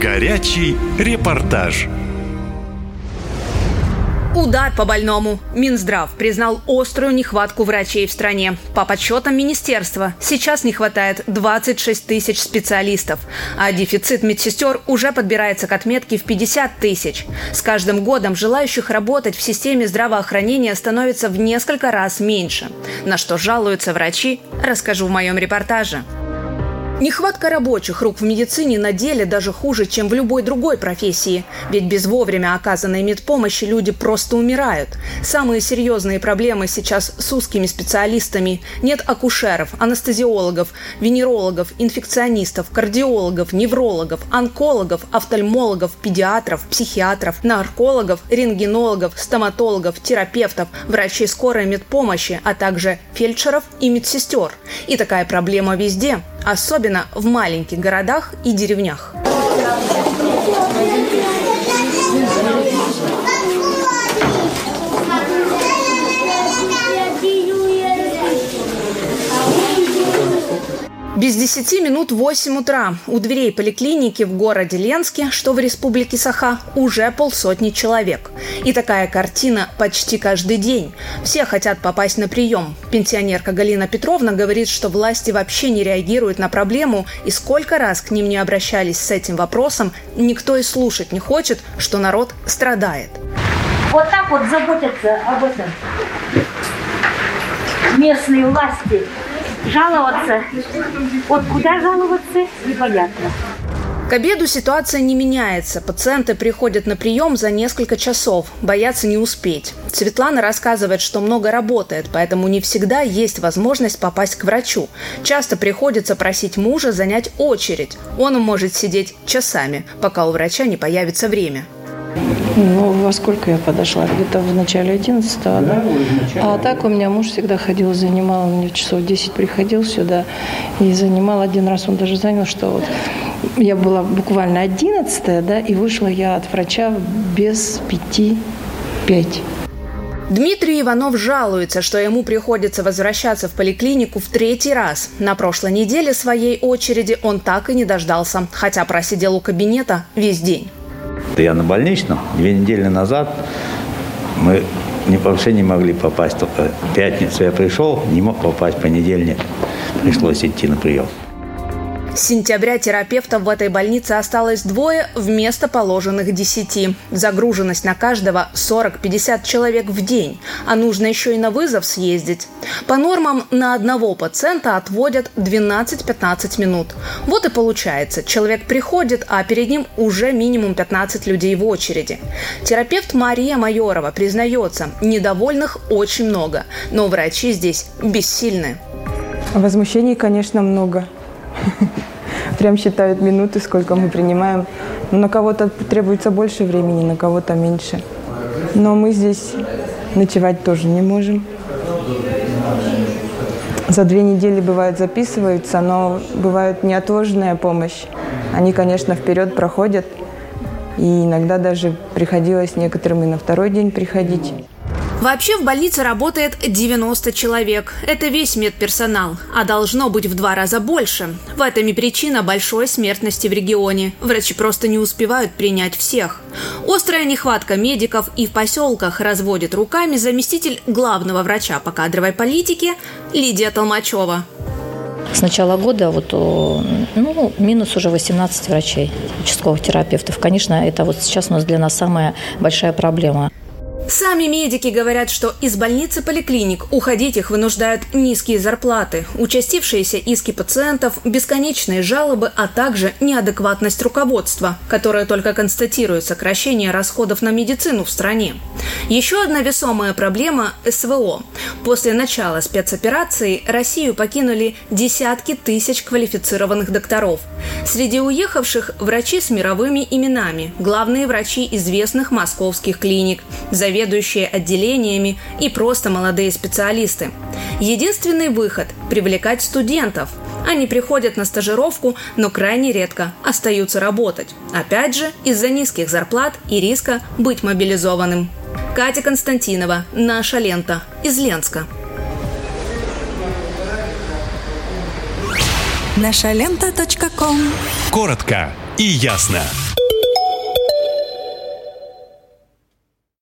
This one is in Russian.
Горячий репортаж. Удар по больному. Минздрав признал острую нехватку врачей в стране. По подсчетам министерства, сейчас не хватает 26 тысяч специалистов, а дефицит медсестер уже подбирается к отметке в 50 тысяч. С каждым годом желающих работать в системе здравоохранения становится в несколько раз меньше. На что жалуются врачи, расскажу в моем репортаже. Нехватка рабочих рук в медицине на деле даже хуже, чем в любой другой профессии. Ведь без вовремя оказанной медпомощи люди просто умирают. Самые серьезные проблемы сейчас с узкими специалистами. Нет акушеров, анестезиологов, венерологов, инфекционистов, кардиологов, неврологов, онкологов, офтальмологов, педиатров, психиатров, наркологов, рентгенологов, стоматологов, терапевтов, врачей скорой медпомощи, а также фельдшеров и медсестер. И такая проблема везде – особенно в маленьких городах и деревнях. Без 10 минут 8 утра у дверей поликлиники в городе Ленске, что в республике Саха, уже полсотни человек. И такая картина почти каждый день. Все хотят попасть на прием. Пенсионерка Галина Петровна говорит, что власти вообще не реагируют на проблему, и сколько раз к ним не обращались с этим вопросом, никто и слушать не хочет, что народ страдает. Вот так вот заботятся об этом местные власти жаловаться. Вот куда жаловаться, непонятно. К обеду ситуация не меняется. Пациенты приходят на прием за несколько часов, боятся не успеть. Светлана рассказывает, что много работает, поэтому не всегда есть возможность попасть к врачу. Часто приходится просить мужа занять очередь. Он может сидеть часами, пока у врача не появится время. Ну, во сколько я подошла? Где-то в начале 11 да? А так у меня муж всегда ходил, занимал, мне часов 10 приходил сюда и занимал. Один раз он даже занял, что вот я была буквально 11 да, и вышла я от врача без пяти пять. Дмитрий Иванов жалуется, что ему приходится возвращаться в поликлинику в третий раз. На прошлой неделе своей очереди он так и не дождался, хотя просидел у кабинета весь день. Я на больничном. Две недели назад мы не, вообще не могли попасть. Только пятницу я пришел, не мог попасть понедельник. Пришлось идти на прием. С сентября терапевтов в этой больнице осталось двое вместо положенных десяти. Загруженность на каждого 40-50 человек в день, а нужно еще и на вызов съездить. По нормам на одного пациента отводят 12-15 минут. Вот и получается, человек приходит, а перед ним уже минимум 15 людей в очереди. Терапевт Мария Майорова признается, недовольных очень много, но врачи здесь бессильны. Возмущений, конечно, много. Прям считают минуты, сколько мы принимаем. На кого-то требуется больше времени, на кого-то меньше. Но мы здесь ночевать тоже не можем. За две недели, бывает, записываются, но бывает неотложная помощь. Они, конечно, вперед проходят. И иногда даже приходилось некоторым и на второй день приходить. Вообще в больнице работает 90 человек. Это весь медперсонал, а должно быть в два раза больше. В этом и причина большой смертности в регионе. Врачи просто не успевают принять всех. Острая нехватка медиков и в поселках разводит руками заместитель главного врача по кадровой политике Лидия Толмачева. С начала года вот, ну, минус уже 18 врачей, участковых терапевтов. Конечно, это вот сейчас у нас для нас самая большая проблема. Сами медики говорят, что из больницы поликлиник уходить их вынуждают низкие зарплаты, участившиеся иски пациентов, бесконечные жалобы, а также неадекватность руководства, которое только констатирует сокращение расходов на медицину в стране. Еще одна весомая проблема – СВО. После начала спецоперации Россию покинули десятки тысяч квалифицированных докторов. Среди уехавших – врачи с мировыми именами, главные врачи известных московских клиник, заведующие отделениями и просто молодые специалисты. Единственный выход – привлекать студентов. Они приходят на стажировку, но крайне редко остаются работать. Опять же, из-за низких зарплат и риска быть мобилизованным. Катя Константинова, «Наша лента», из Ленска. Наша лента. Коротко и ясно.